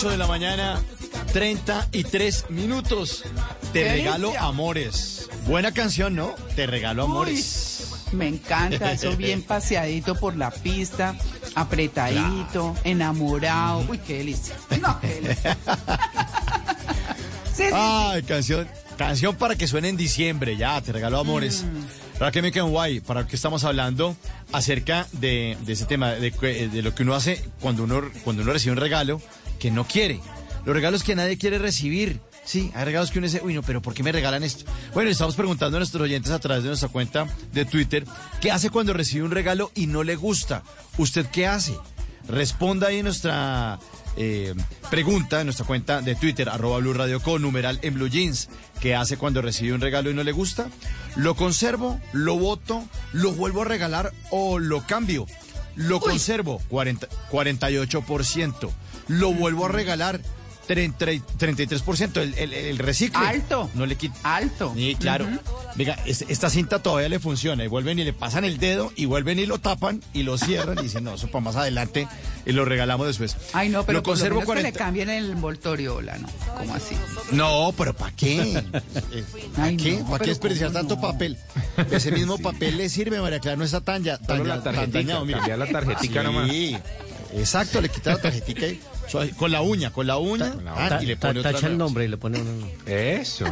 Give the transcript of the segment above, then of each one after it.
8 de la mañana, 33 minutos. Te regalo amores. Buena canción, ¿no? Te regalo amores. me encanta, eso bien paseadito por la pista, apretadito, enamorado. Uy, qué delicia. No, qué delicia. sí, sí, Ay, canción, canción para que suene en diciembre, ya, te regalo amores. Mm. Ahora que me quedo guay, para que estamos hablando acerca de, ese tema, de, de, lo que uno hace cuando uno, cuando uno recibe un regalo que no quiere. Los regalos que nadie quiere recibir. Sí, hay regalos que uno dice, uy, no, pero ¿por qué me regalan esto? Bueno, estamos preguntando a nuestros oyentes a través de nuestra cuenta de Twitter, ¿qué hace cuando recibe un regalo y no le gusta? ¿Usted qué hace? Responda ahí en nuestra eh, pregunta en nuestra cuenta de Twitter, arroba Blue Radio con numeral en Blue Jeans. ¿Qué hace cuando recibe un regalo y no le gusta? ¿Lo conservo? ¿Lo voto? ¿Lo vuelvo a regalar o lo cambio? Lo conservo, 40, 48%. Lo vuelvo a regalar, 33%, el, el, el recicle. Alto. No le quita. Alto. Sí, claro. Venga, esta cinta todavía le funciona y vuelven y le pasan el dedo y vuelven y lo tapan y lo cierran y dicen, no, eso para más adelante y lo regalamos después. Ay, no, pero lo conservo por lo que le cambien el envoltorio, hola, ¿no? ¿Cómo así? No, pero ¿para qué? ¿Para qué? ¿Para qué desperdiciar tanto papel? Ese mismo papel le sirve, María Clara, no está tan ya, tan, la tarjetita, mira. la tarjetica sí, Exacto, le quita la tarjetita y con la uña, con la uña. Ah, y le pone tacha el nombre y le pone un... Eso.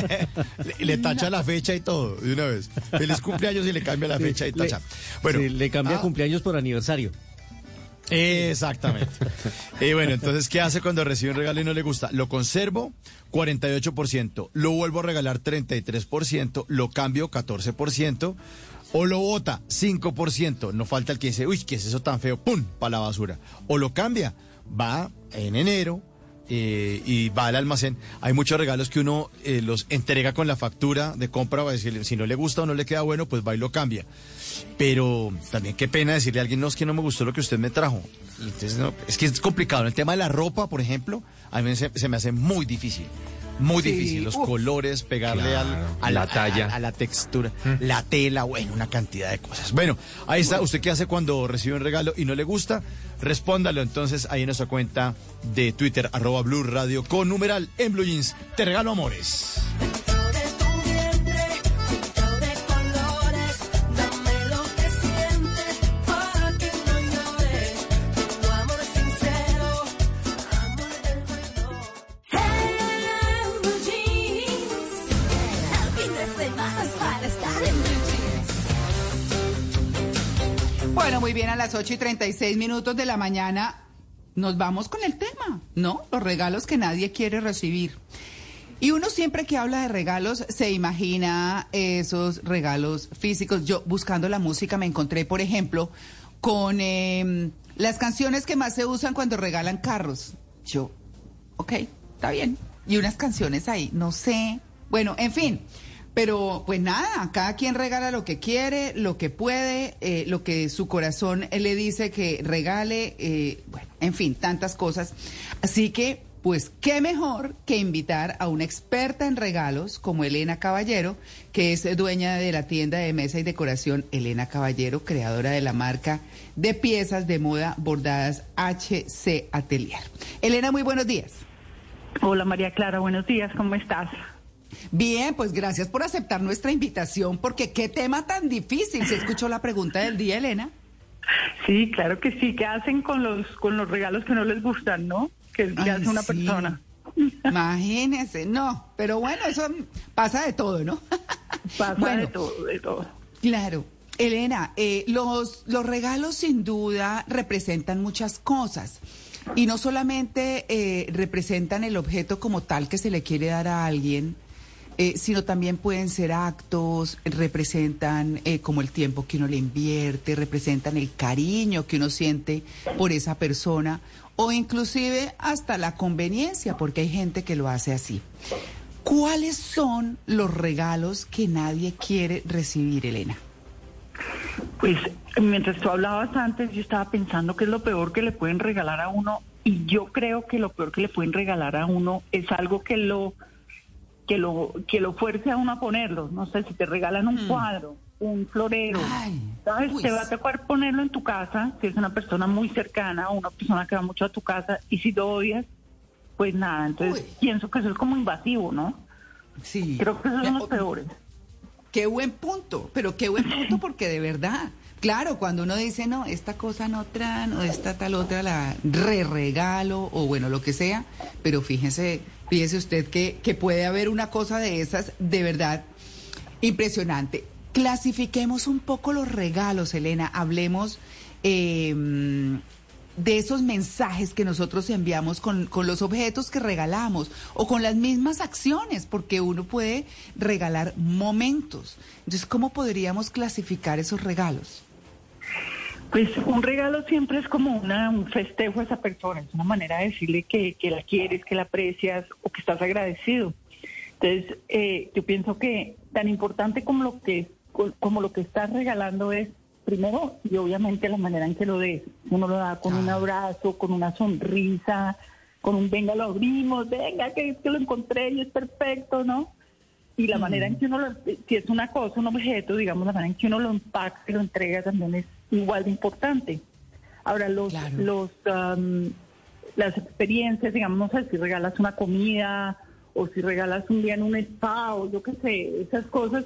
le, tacha la fecha y todo, de una vez. Feliz cumpleaños y le cambia la fecha y tacha. Bueno, le cambia ah. cumpleaños por aniversario. Exactamente. y bueno, entonces, ¿qué hace cuando recibe un regalo y no le gusta? Lo conservo, 48%. Lo vuelvo a regalar, 33%. Lo cambio, 14%. O lo vota, 5%. No falta el que dice, uy, ¿qué es eso tan feo? ¡Pum! Para la basura. O lo cambia, va en enero eh, y va al almacén. Hay muchos regalos que uno eh, los entrega con la factura de compra, va a decir, si no le gusta o no le queda bueno, pues va y lo cambia. Pero también qué pena decirle a alguien, no, es que no me gustó lo que usted me trajo. Entonces, no, es que es complicado. En el tema de la ropa, por ejemplo, a mí se me hace muy difícil. Muy difícil, los colores, pegarle a, la talla, a, la textura, mm. la tela, bueno, una cantidad de cosas. Bueno, ahí está. ¿Usted qué hace cuando recibe un regalo y no le gusta? Respóndalo entonces ahí en nuestra cuenta de Twitter, arroba Blue Radio con numeral en Blue Jeans. Te regalo amores. Las 8 y 36 minutos de la mañana nos vamos con el tema, ¿no? Los regalos que nadie quiere recibir. Y uno siempre que habla de regalos se imagina esos regalos físicos. Yo buscando la música me encontré, por ejemplo, con em, las canciones que más se usan cuando regalan carros. Yo, ok, está bien. Y unas canciones ahí, no sé. Bueno, en fin. Pero pues nada, cada quien regala lo que quiere, lo que puede, eh, lo que su corazón le dice que regale, eh, bueno, en fin, tantas cosas. Así que, pues, qué mejor que invitar a una experta en regalos como Elena Caballero, que es dueña de la tienda de mesa y decoración Elena Caballero, creadora de la marca de piezas de moda bordadas HC Atelier. Elena, muy buenos días. Hola María Clara, buenos días, ¿cómo estás? Bien, pues gracias por aceptar nuestra invitación, porque qué tema tan difícil. ¿Se escuchó la pregunta del día, Elena? Sí, claro que sí. ¿Qué hacen con los con los regalos que no les gustan, no? Que, hace una persona. Imagínese, no, pero bueno, eso pasa de todo, ¿no? Pasa de todo, de todo. Claro. Elena, eh, los, los regalos sin duda representan muchas cosas. Y no solamente eh, representan el objeto como tal que se le quiere dar a alguien, eh, sino también pueden ser actos, representan eh, como el tiempo que uno le invierte, representan el cariño que uno siente por esa persona o inclusive hasta la conveniencia, porque hay gente que lo hace así. ¿Cuáles son los regalos que nadie quiere recibir, Elena? Pues mientras tú hablabas antes, yo estaba pensando que es lo peor que le pueden regalar a uno y yo creo que lo peor que le pueden regalar a uno es algo que lo que lo, que lo fuerce a uno a ponerlo. No sé, si te regalan un Mm. cuadro, un florero, Ay, ¿sabes? Te va a tocar ponerlo en tu casa, si es una persona muy cercana o una persona que va mucho a tu casa, y si lo odias, pues nada, entonces Uy. pienso que eso es como invasivo, ¿no? Sí. Creo que esos son los peores. Qué buen punto, pero qué buen punto porque de verdad, claro, cuando uno dice, no, esta cosa no traen o esta tal otra la re regalo o bueno, lo que sea, pero fíjese, fíjese usted que, que puede haber una cosa de esas de verdad impresionante. Clasifiquemos un poco los regalos, Elena, hablemos eh, de esos mensajes que nosotros enviamos con, con los objetos que regalamos o con las mismas acciones, porque uno puede regalar momentos. Entonces, ¿cómo podríamos clasificar esos regalos? Pues un regalo siempre es como una, un festejo a esa persona, es una manera de decirle que, que la quieres, que la aprecias o que estás agradecido. Entonces, eh, yo pienso que tan importante como lo que como lo que estás regalando es primero y obviamente la manera en que lo des. Uno lo da con un abrazo, con una sonrisa, con un venga lo abrimos, venga que, que lo encontré y es perfecto, ¿no? Y la manera en que uno lo, si es una cosa, un objeto, digamos, la manera en que uno lo empaca y lo entrega también es igual de importante. Ahora, los, Claro. los, am, las experiencias, digamos, no sé, si regalas una comida o si regalas un día en un spa o yo qué sé, esas cosas,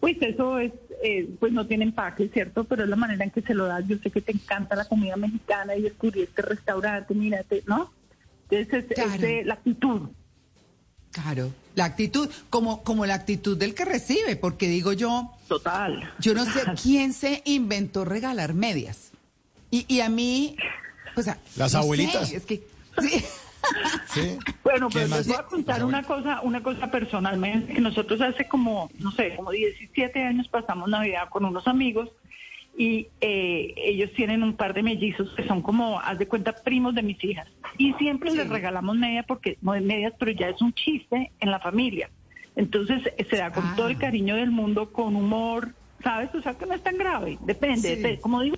pues eso es, eh, pues no tiene empaque, ¿cierto? Pero es la manera en que se lo das. Yo sé que te encanta la comida mexicana y descubrí este restaurante, mírate, ¿no? Entonces, es, Claro. es de la actitud. Claro, la actitud, como, como la actitud del que recibe, porque digo yo, Total. yo no sé quién se inventó regalar medias. Y, y a mí, sea, Las no sé, abuelitas. es que, sí. ¿Sí? Bueno, ¿Quién pero les voy a contar Pues, una cosa, una cosa personalmente. Nosotros hace como, no sé, como 17 años pasamos Navidad con unos amigos y eh, ellos tienen un par de mellizos que son como, haz de cuenta, primos de mis hijas. Y siempre les regalamos media porque, no es medias, pero ya es un chiste en la familia. Entonces eh, se da con Ah. todo el cariño del mundo, con humor, ¿sabes? O sea que no es tan grave, depende, Sí. depende. como digo,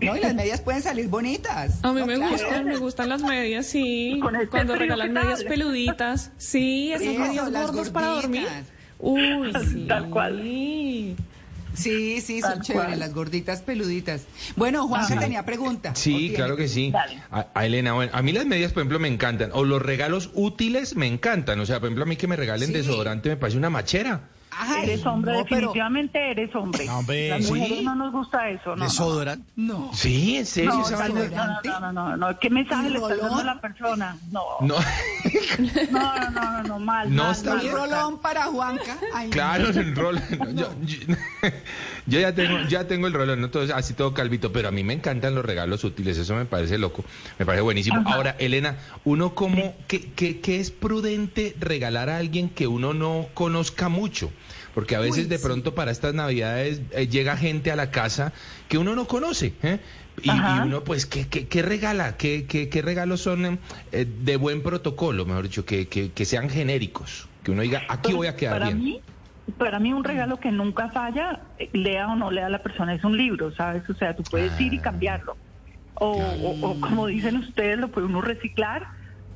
No, y las medias pueden salir bonitas. A mí No, me claro. gustan, me gustan las medias, sí. Con este Cuando regalan ¿qué medias peluditas. Sí, esas Eso, medias gordas para dormir. Uy, sí. Tal cual. Sí, sí, son chéveres, las gorditas peluditas. Bueno, Juan, que tenía pregunta. ¿O Sí, claro que sí. A, a Elena, bueno, a mí las medias, por ejemplo, me encantan. O los regalos útiles me encantan. O sea, por ejemplo, a mí que me regalen Sí. desodorante me parece una machera. Ay, eres hombre, no, pero- definitivamente eres hombre. No, hombre, Las ¿sí? mujeres no nos gusta eso, ¿no? no. ¿Desodoran? No. Sí, en serio. No, vez, no, no, no, no, no, ¿Qué mensaje le rolón? dando a la persona? No, No, no, no, no, mal, No mal, está mal. Un rolón para Juanca. Ay, claro, el rol. no, yo, yo- yo ya tengo, ya tengo el rolón, ¿no? Todo- así todo calvito, pero a mí me encantan los regalos útiles, eso me parece loco, me parece buenísimo. Ahora, Elena, uno como, ¿qué, qué, qué es prudente regalar a alguien que uno no conozca mucho? Porque a veces Uy, de sí. pronto para estas navidades eh, llega gente a la casa que uno no conoce, ¿eh? Y, uno, pues, ¿qué, qué, qué regala? ¿Qué, qué, qué regalos son eh, de buen protocolo, mejor dicho, que, que, que sean genéricos? Que uno diga, aquí voy a quedar para bien. Mí, para mí un regalo que nunca falla, eh, lea o no lea la persona, es un libro, ¿sabes? O sea, tú puedes ir y Ah. cambiarlo. O, o- o como dicen ustedes, lo puede uno reciclar.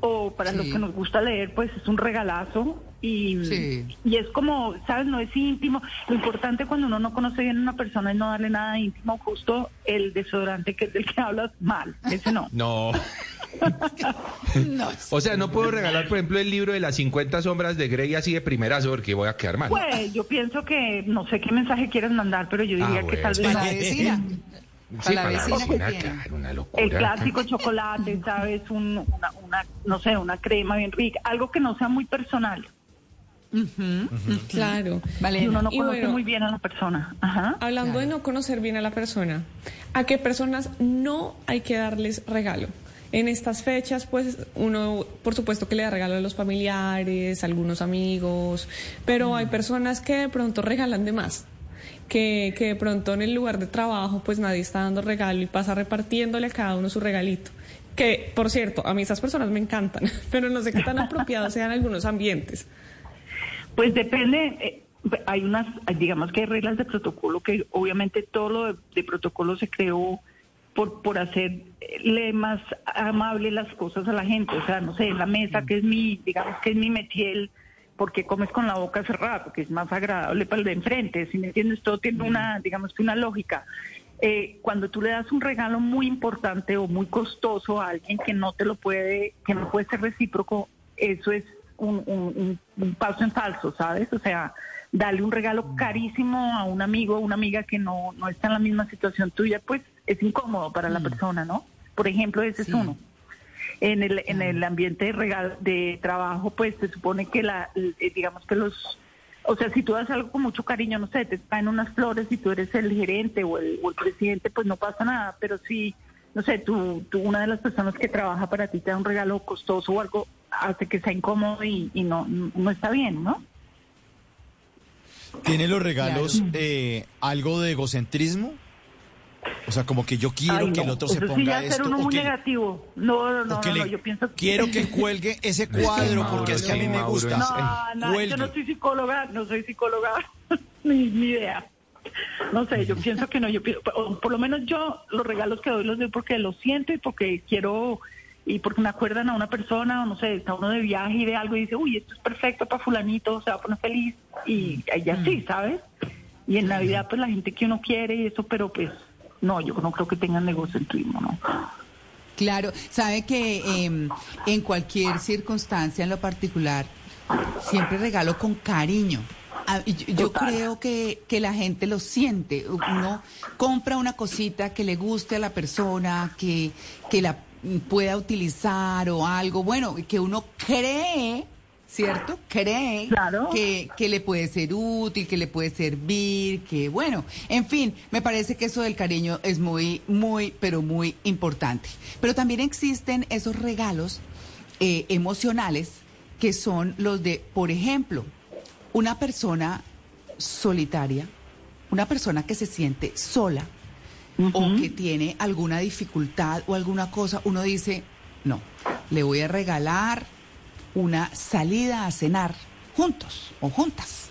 O para los Sí. que nos gusta leer, pues es un regalazo. Y, Sí. y es como, ¿sabes? No es íntimo. Lo importante cuando uno no conoce bien a una persona es no darle nada íntimo, justo el desodorante que es del que hablas mal. Ese no. No. no. O sea, no puedo regalar, por ejemplo, el libro de las 50 sombras de Grey así de primerazo porque voy a quedar mal. Pues yo pienso que no sé qué mensaje quieres mandar, pero yo diría Ah, que tal vez Para la vecina. Sí, para la vecina que tiene. claro, una el locura. clásico chocolate, ¿sabes? Un- una, una, no sé, una crema bien rica, algo que no sea muy personal. Claro. Y Vale. uno no Y conoce bueno, muy bien a la persona. Ajá. Hablando de no conocer bien a la persona, ¿a qué personas no hay que darles regalo? En estas fechas, pues uno, por supuesto que le da regalo a los familiares, a algunos amigos, pero hay personas que de pronto regalan de más. Que, que de pronto en el lugar de trabajo, pues nadie está dando regalo y pasa repartiéndole a cada uno su regalito. Que, por cierto, a mí esas personas me encantan, pero no sé qué tan apropiados sean algunos ambientes. Pues depende, eh, hay unas, hay- digamos que hay reglas de protocolo que obviamente todo lo de, de protocolo se creó por, por hacerle más amable las cosas a la gente. O sea, no sé, en la mesa, que es mi, digamos que es mi metiel, porque comes con la boca cerrada, porque es más agradable para el de enfrente. Si me entiendes, todo tiene una, digamos que una lógica. Eh, cuando tú le das un regalo muy importante o muy costoso a alguien que no te lo puede, que no puede ser recíproco, eso es un, un paso en falso, ¿sabes? O sea, darle un regalo carísimo a un amigo o una amiga que no, no está en la misma situación tuya, pues es incómodo para la persona, ¿no? Por ejemplo, ese es uno. En el, en el ambiente de, regalo, de trabajo, pues se supone que la, eh, digamos que los, o sea, si tú das algo con mucho cariño, no sé, te caen unas flores y tú eres el gerente o el, o el presidente, pues no pasa nada, pero si, no sé, tú, tú, una de las personas que trabaja para ti te da un regalo costoso o algo, hace que sea incómodo y, y no, no está bien, ¿no? ¿Tiene los regalos eh, algo de egocentrismo? O sea, como que yo quiero que el otro se ponga sí esto. uno muy negativo. No, no, no, no, yo pienso que... Quiero que cuelgue ese cuadro porque es que a mí me gusta. No, no, yo no soy psicóloga, no soy psicóloga, ni, ni idea. No sé, yo pienso que no, yo por, por lo menos yo los regalos que doy los doy porque lo siento y porque quiero y porque me acuerdan a una persona, o no sé, está uno de viaje y de algo y dice, uy, esto es perfecto para fulanito, se va a poner feliz, y, y así, mm. ¿sabes? Y en Navidad, pues la gente que uno quiere y eso, pero pues no, yo no creo que tengan negocio en turismo, ¿no? Claro, sabe que em, en cualquier circunstancia en lo particular, siempre regalo con cariño. Ah, yo, creo que, que, la gente lo siente. Uno compra una cosita que le guste a la persona, que, que la pueda utilizar o algo, bueno, que uno cree, ¿cierto? Cree que, que le puede ser útil, que le puede servir, que bueno, en fin, me parece que eso del cariño es muy, muy, pero muy importante. Pero también existen esos regalos eh, emocionales que son los de, por ejemplo, una persona solitaria, una persona que se siente sola, o que tiene alguna dificultad o alguna cosa, uno dice, no, le voy a regalar una salida a cenar juntos o juntas.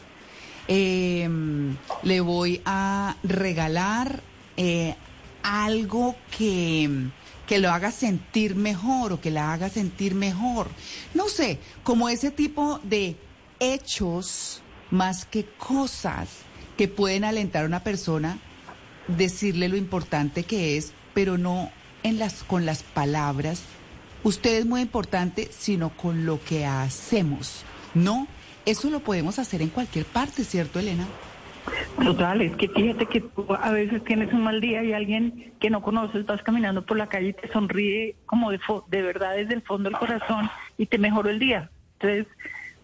Em, le voy a regalar eh, algo que, que lo haga sentir mejor o que la haga sentir mejor. No sé, como ese tipo de hechos más que cosas que pueden alentar a una persona decirle lo importante que es, pero no en las, con las palabras. Usted es muy importante, sino con lo que hacemos. No, eso lo podemos hacer en cualquier parte, ¿cierto, Elena? Total, es que fíjate que a veces tienes un mal día y alguien que no conoces, vas caminando por la calle y te sonríe como de, de verdad desde el fondo del corazón y te mejoró el día. Entonces,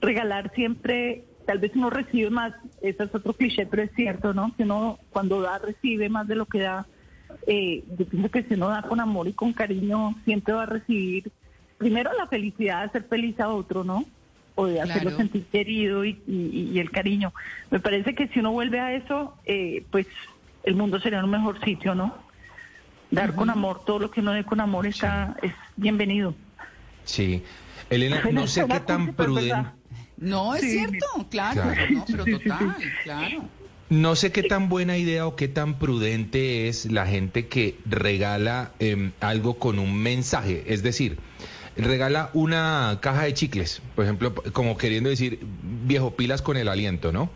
regalar siempre tal vez uno recibe más, eso es otro cliché, pero es cierto, ¿no? Que uno cuando da recibe más de lo que da. Eh, yo pienso que si uno da con amor y con cariño, siempre va a recibir primero la felicidad de hacer feliz a otro, ¿no? O de hacerlo sentir querido y, el cariño. Me parece que si uno vuelve a eso, eh, pues el mundo sería un mejor sitio, ¿no? Dar con amor, todo lo que uno dé con amor está es bienvenido. Sí. Elena, no sé qué tan prudente no, es cierto, claro, No, pero total, claro. No sé qué tan buena idea o qué tan prudente es la gente que regala em, algo con un mensaje. Es decir, regala una caja de chicles, por ejemplo, como queriendo decir, viejo, pilas con el aliento, ¿no?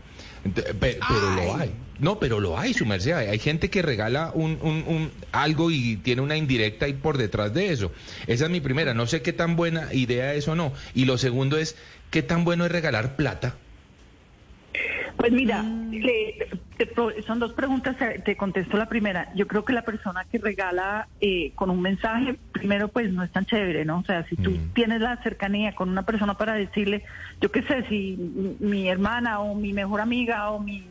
Pero, lo hay. No, pero lo hay, su merced. Hay, gente que regala un, un, un, algo y tiene una indirecta ahí por detrás de eso. Esa es mi primera. No sé qué tan buena idea es o no. Y lo segundo es, ¿qué tan bueno es regalar plata? Pues mira, mm. son dos preguntas, eh, te contesto la primera. Yo creo que la persona que regala eh, con un mensaje, primero pues no es tan chévere, ¿no? O sea, si tú mm. tienes la cercanía con una persona para decirle, yo qué sé, si mi hermana o mi mejor amiga o mi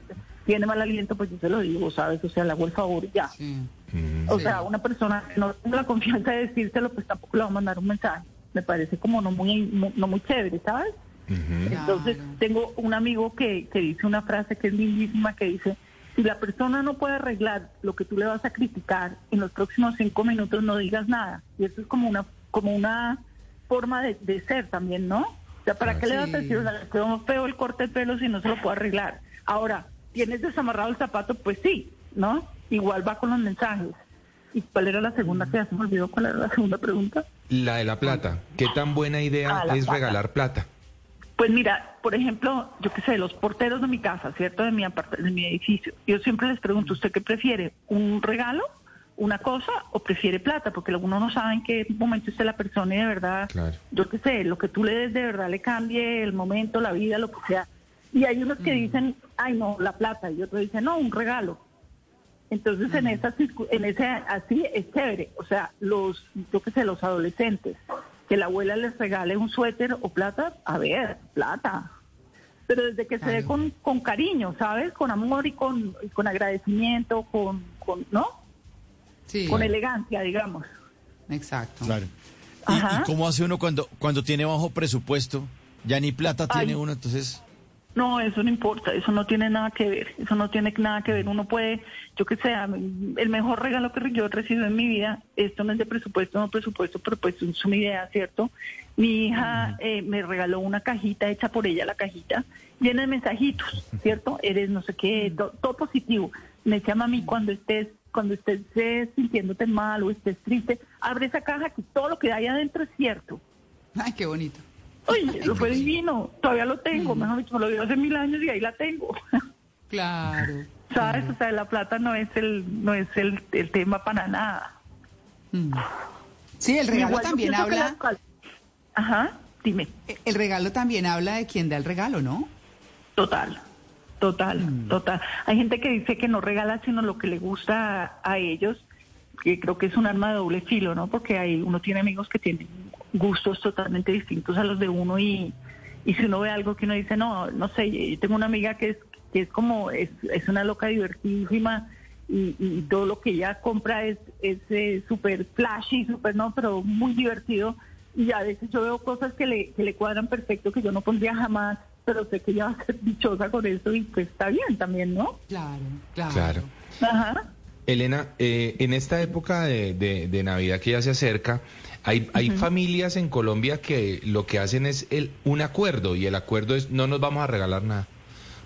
tiene mal aliento, pues yo se lo digo, ¿sabes? O sea, le hago el favor ya. Mm. O sea, una persona que no tiene la confianza de decírselo, pues tampoco le va a mandar un mensaje. Me parece como no muy, no muy chévere, ¿sabes? Entonces, tengo un amigo que, que dice una frase que es lindísima, que dice, si la persona no puede arreglar lo que tú le vas a criticar, en los próximos cinco minutos no digas nada. Y eso es como una, como una forma de, ser también, ¿no? O sea, ¿para qué le vas a decir, o sea, quedó feo el corte de pelo si no se lo puede arreglar? Ahora, ¿tienes desamarrado el zapato? Pues sí, ¿no? Igual va con los mensajes. ¿Y cuál era la segunda que ya se me olvidó? ¿Cuál era la segunda pregunta? La de la plata. ¿Qué tan buena idea Ah, es plata. regalar plata? Pues mira, por ejemplo, yo qué sé, los porteros de mi casa, ¿cierto? De mi, de mi edificio. Yo siempre les pregunto, ¿usted qué prefiere? ¿Un regalo? ¿Una cosa? ¿O prefiere plata? Porque uno no sabe en qué momento esté la persona y de verdad, Claro. yo qué sé, lo que tú le des de verdad le cambie el momento, la vida, lo que sea. Y hay unos que dicen, ay no, la plata. Y otros dicen, no, un regalo. Entonces, en esa, circu- en ese, así es chévere. O sea, los, yo qué sé, los adolescentes, que la abuela les regale un suéter o plata, a ver, plata. Pero desde que se dé con, con cariño, ¿sabes? Con amor y con, y con agradecimiento, con, con, ¿no? Sí, Con elegancia, digamos. exacto. Claro. ¿Y, cómo hace uno cuando, cuando tiene bajo presupuesto? Ya ni plata Ay. tiene uno, entonces... No, eso no importa, eso no tiene nada que ver, eso no tiene nada que ver. Uno puede, yo que sé, el mejor regalo que yo he recibido en mi vida, esto no es de presupuesto, no presupuesto, pero pues es una idea, ¿cierto? Mi hija eh, me regaló una cajita hecha por ella, la cajita, llena de mensajitos, ¿cierto? Eres no sé qué, to- todo positivo. Me llama a mí cuando estés cuando estés eh, sintiéndote mal o estés triste, abre esa caja que todo lo que hay adentro es cierto. Ay, qué bonito. Oye, eso fue divino, todavía lo tengo, mejor dicho, me lo dio hace mil años y ahí la tengo. Claro. ¿Sabes? O sea, la plata no es el no es el, el tema para nada. Mm. Sí, el regalo Igual también habla, la- Ajá, dime. el regalo también habla de quien da el regalo, ¿no? Total, total, total. Hay gente que dice que no regala sino lo que le gusta a, a ellos, que creo que es un arma de doble filo, ¿no? Porque hay, uno tiene amigos que tienen gustos totalmente distintos a los de uno y, y si uno ve algo que uno dice, no, no sé, yo tengo una amiga que es, que es como, es, es una loca divertidísima y, y todo lo que ella compra es es eh, súper flashy, súper no, pero muy divertido. Y a veces yo veo cosas que le, que le cuadran perfecto, que yo no pondría jamás, pero sé que ella va a ser dichosa con eso y pues está bien también, ¿no? Claro, claro. Claro. Ajá. Elena, eh, en esta época de, de- de Navidad que ya se acerca, hay, hay familias en Colombia que lo que hacen es el, un acuerdo y el acuerdo es no nos vamos a regalar nada.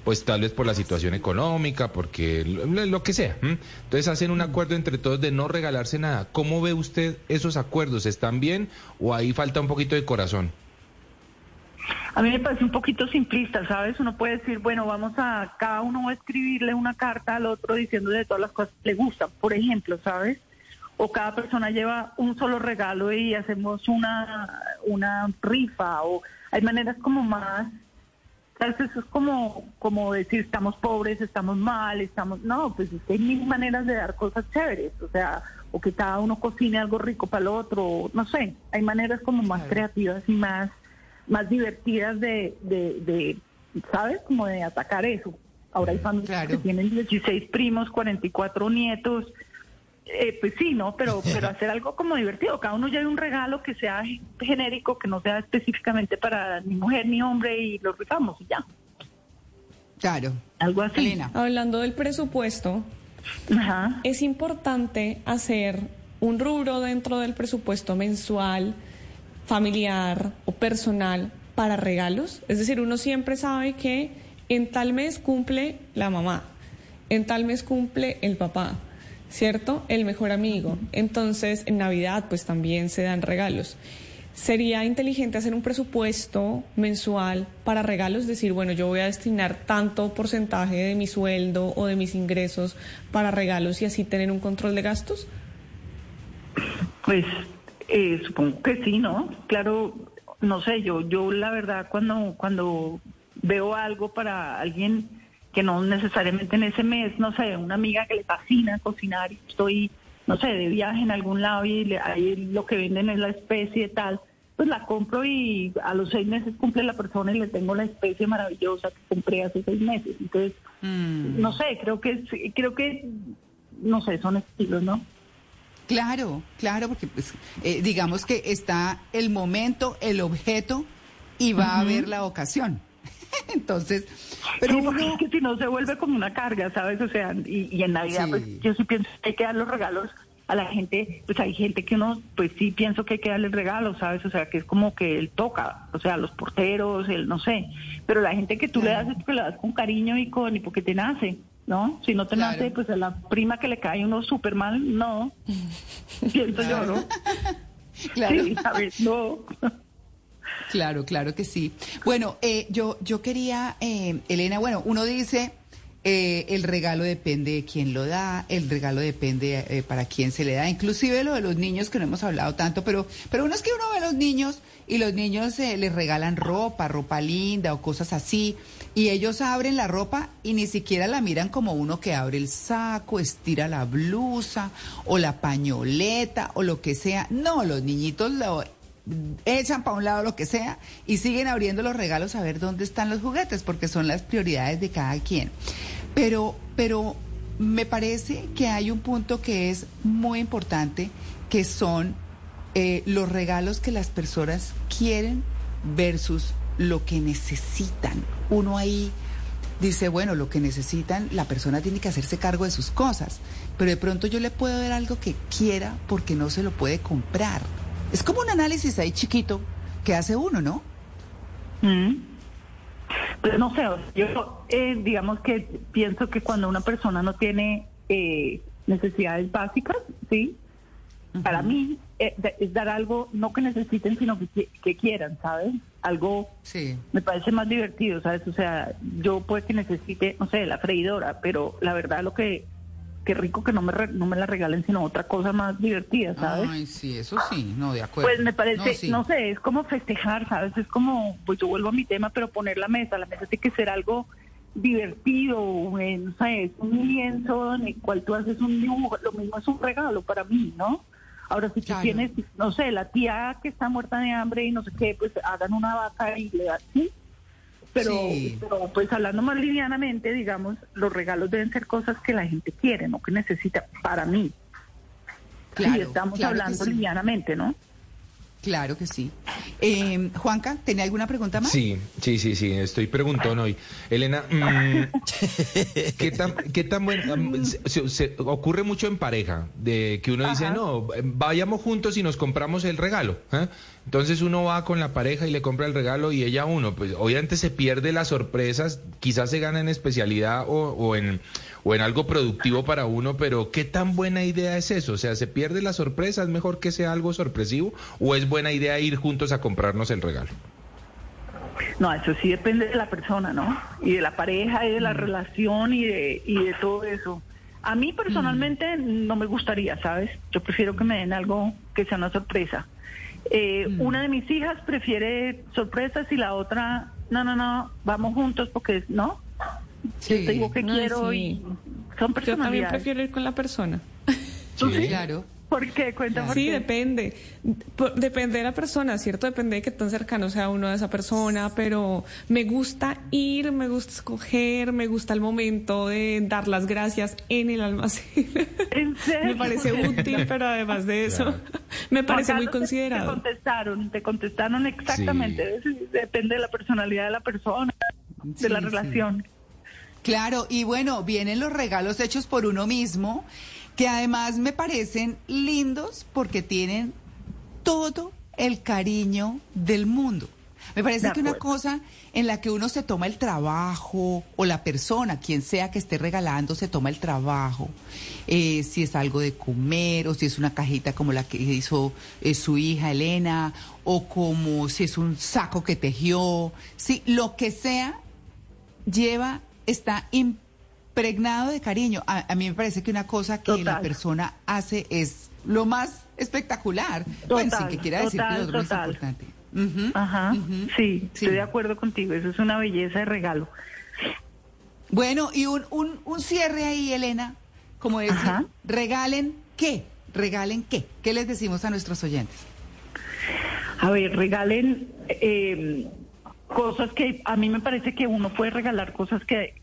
Pues tal vez por la situación económica, porque lo, lo que sea. ¿m? Entonces hacen un acuerdo entre todos de no regalarse nada. ¿Cómo ve usted esos acuerdos? ¿Están bien o ahí falta un poquito de corazón? A mí me parece un poquito simplista, ¿sabes? Uno puede decir, bueno, vamos a, cada uno va a escribirle una carta al otro diciéndole todas las cosas que le gustan, por ejemplo, ¿sabes? O cada persona lleva un solo regalo y hacemos una, una rifa, o hay maneras como más, ¿sabes? Eso es como, como decir, estamos pobres, estamos mal, estamos, no, pues es que hay mil maneras de dar cosas chéveres, o sea, o que cada uno cocine algo rico para el otro, no sé, hay maneras como más Claro. creativas y más más divertidas de, de, de, ¿sabes? Como de atacar eso. Ahora hay familias Claro. que tienen 16 primos, 44 nietos. Eh, pues sí, ¿no? Pero, pero hacer algo como divertido. Cada uno lleve un regalo que sea genérico, que no sea específicamente para ni mujer ni hombre y lo rifamos y ya. Claro. Algo así. Elena. Hablando del presupuesto, Ajá. es importante hacer un rubro dentro del presupuesto mensual, familiar o personal para regalos. Es decir, uno siempre sabe que en tal mes cumple la mamá, en tal mes cumple el papá, ¿cierto? El mejor amigo. Entonces, en Navidad pues también se dan regalos. Sería inteligente hacer un presupuesto mensual para regalos, decir, bueno, yo voy a destinar tanto porcentaje de mi sueldo o de mis ingresos para regalos y así tener un control de gastos. Pues eh, supongo que sí, ¿no? Claro, no sé, yo, yo la verdad cuando, cuando veo algo para alguien que no necesariamente en ese mes, no sé, una amiga que le fascina cocinar y estoy, no sé, de viaje en algún lado y le- ahí lo que venden es la especie tal, pues la compro y a los seis meses cumple la persona y le tengo la especie maravillosa que compré hace seis meses. Entonces, Mm, no sé, creo que, creo que, no sé, son estilos, ¿no? Claro, claro, porque pues, eh, digamos que está el momento, el objeto y va a haber la ocasión. Entonces, pero sí, porque uno, es que si no se vuelve como una carga, ¿sabes? O sea, y, y en Navidad, Sí. pues yo sí pienso que hay que dar los regalos a la gente, pues hay gente que uno, pues sí pienso que hay que darle regalos, ¿sabes? O sea, que es como que él toca, o sea, los porteros, él no sé, pero la gente que tú le das es porque le das con cariño y con y porque te nace. ¿no? Si no te nace, pues a la prima que le cae uno súper mal, no. Siento yo, ¿no? Claro. Sí, a ver, no. Claro, claro que sí. Bueno, eh, yo, yo quería, eh, Elena, bueno, uno dice, eh, el regalo depende de quién lo da, el regalo depende eh, para quién se le da, inclusive lo de los niños que no hemos hablado tanto, pero, pero uno es que uno ve a los niños y los niños eh, les regalan ropa, ropa linda o cosas así, y ellos abren la ropa y ni siquiera la miran como uno que abre el saco, estira la blusa o la pañoleta o lo que sea. No, los niñitos lo echan para un lado lo que sea y siguen abriendo los regalos a ver dónde están los juguetes, porque son las prioridades de cada quien. Pero, pero me parece que hay un punto que es muy importante, que son eh, los regalos que las personas quieren versus lo que necesitan. Uno ahí dice, bueno, lo que necesitan, la persona tiene que hacerse cargo de sus cosas, pero de pronto yo le puedo dar algo que quiera porque no se lo puede comprar. Es como un análisis ahí chiquito que hace uno, ¿no? Mm. Pues no sé, yo eh, digamos que pienso que cuando una persona no tiene eh, necesidades básicas, ¿sí? Para mí eh, es dar algo, no que necesiten, sino que, que quieran, ¿sabes? Algo Sí. me parece más divertido, ¿sabes? O sea, yo puede que necesite, no sé, la freidora, pero la verdad lo que, qué rico que no me, re- no me la regalen, sino otra cosa más divertida, ¿sabes? Ay, sí, eso sí, no, de acuerdo. Pues me parece, sí. no, sé, es como festejar, ¿sabes? Es como, pues yo vuelvo a mi tema, pero poner la mesa, la mesa tiene que ser algo divertido, eh, no sé, es un lienzo en el cual tú haces un dibujo, lo mismo es un regalo para mí, ¿no? Ahora, si tú Claro. tienes, no sé, la tía que está muerta de hambre y no sé qué, pues hagan una vaca y le dan, ¿sí? Pero, Sí. pero, pues hablando más livianamente, digamos, los regalos deben ser cosas que la gente quiere, no que necesita, para mí. Claro, si estamos claro hablando sí. livianamente, ¿no? Claro que sí. Eh, Juanca, ¿tenía alguna pregunta más? Sí, sí, sí, sí, estoy preguntando hoy. Elena, mm, ¿qué tan, qué tan bueno? se, se- ocurre mucho en pareja, de que uno dice, no, vayamos juntos y nos compramos el regalo. ¿eh? Entonces uno va con la pareja y le compra el regalo y ella uno. Pues obviamente se pierde las sorpresas, quizás se gana en especialidad o, o en, o en algo productivo para uno, pero ¿qué tan buena idea es eso? O sea, ¿se pierde la sorpresa? ¿Es mejor que sea algo sorpresivo? ¿O es buena idea ir juntos a comprarnos el regalo? No, eso sí depende de la persona, ¿no? Y de la pareja y de la relación y de, y de todo eso. A mí personalmente no me gustaría, ¿sabes? Yo prefiero que me den algo que sea una sorpresa. Eh, Una de mis hijas prefiere sorpresas y la otra, no, no, no, vamos juntos porque, ¿no? Yo te digo que No, quiero sí. y son Yo también personalidades. prefiero ir con la persona. ¿Tú sí? Claro. ¿Por qué? Cuéntame. por Sí, qué. depende. Depende de la persona, ¿cierto? Depende de qué tan cercano sea uno a esa persona, pero me gusta ir, me gusta escoger, me gusta el momento de dar las gracias en el almacén. ¿En serio? me parece útil, pero además de eso, me parece muy considerado. Te contestaron, te contestaron exactamente. Depende de la personalidad de la persona, de Sí, la sí. relación. Claro, y bueno, vienen los regalos hechos por uno mismo, que además me parecen lindos porque tienen todo el cariño del mundo. Me parece que una cosa en la que uno se toma el trabajo, o la persona, quien sea que esté regalando, se toma el trabajo, eh, si es algo de comer, o si es una cajita como la que hizo eh, su hija Elena, o como si es un saco que tejió, sí, lo que sea, lleva, está impregnado de cariño. A, a mí me parece que una cosa que la persona hace es lo más espectacular. bueno, sin que quiera decir que lo otro es importante. Ajá, sí, Sí. estoy de acuerdo contigo. Eso es una belleza de regalo. Bueno, y un, un, un cierre ahí, Elena, como decir, Ajá. regalen qué, regalen qué. ¿Qué les decimos a nuestros oyentes? A ver, regalen eh, cosas que a mí me parece que uno puede regalar cosas que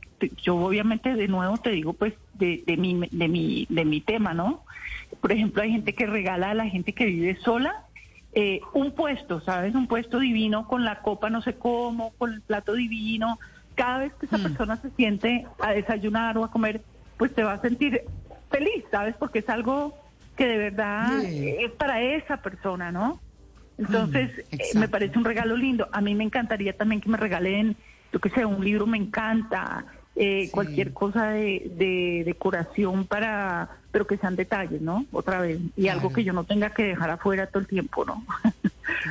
yo obviamente de nuevo te digo pues de, de mi de mi de mi tema, ¿no? Por ejemplo, hay gente que regala a la gente que vive sola eh, un puesto, ¿sabes? Un puesto divino con la copa no sé cómo, con el plato divino. Cada vez que esa persona se siente a desayunar o a comer, pues te va a sentir feliz, ¿sabes? Porque es algo que de verdad es para esa persona, ¿no? Entonces, Mm, eh, me parece un regalo lindo. A mí me encantaría también que me regalen, yo qué sé, un libro me encanta, eh, cualquier cosa de, de, decoración para, pero que sean detalles, ¿no? Otra vez, y algo que yo no tenga que dejar afuera todo el tiempo, ¿no?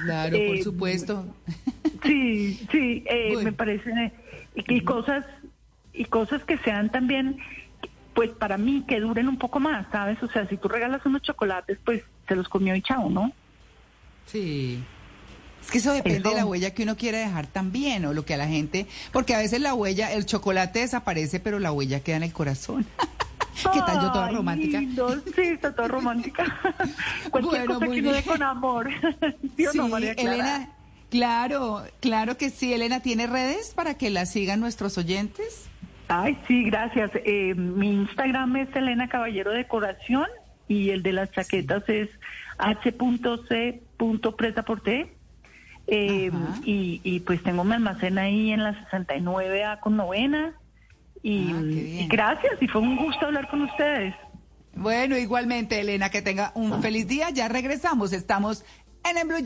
Claro, por eh, supuesto. Sí, sí, eh, me parece, y, cosas, y cosas que sean también, pues para mí, que duren un poco más, ¿sabes? O sea, si tú regalas unos chocolates, pues se los comió y chao, ¿no? Sí. Es que eso depende de la huella que uno quiere dejar también, o lo que a la gente, porque a veces la huella, el chocolate desaparece, pero la huella queda en el corazón. ¿Qué tal yo toda romántica? sí, está toda romántica. Cualquier cosa que dé con amor. ¿Sí, Elena, claro, claro que sí. Elena, ¿tiene redes para que la sigan nuestros oyentes? Ay, sí, gracias. Eh, mi Instagram es Elena Caballero Decoración y el de las chaquetas es h.c.presa eh, y, y, pues tengo mi almacén ahí en la 69A con novena. Y, ah, y, gracias, y fue un gusto hablar con ustedes. Bueno, igualmente, Elena, que tenga un feliz día. Ya regresamos, estamos en el Blue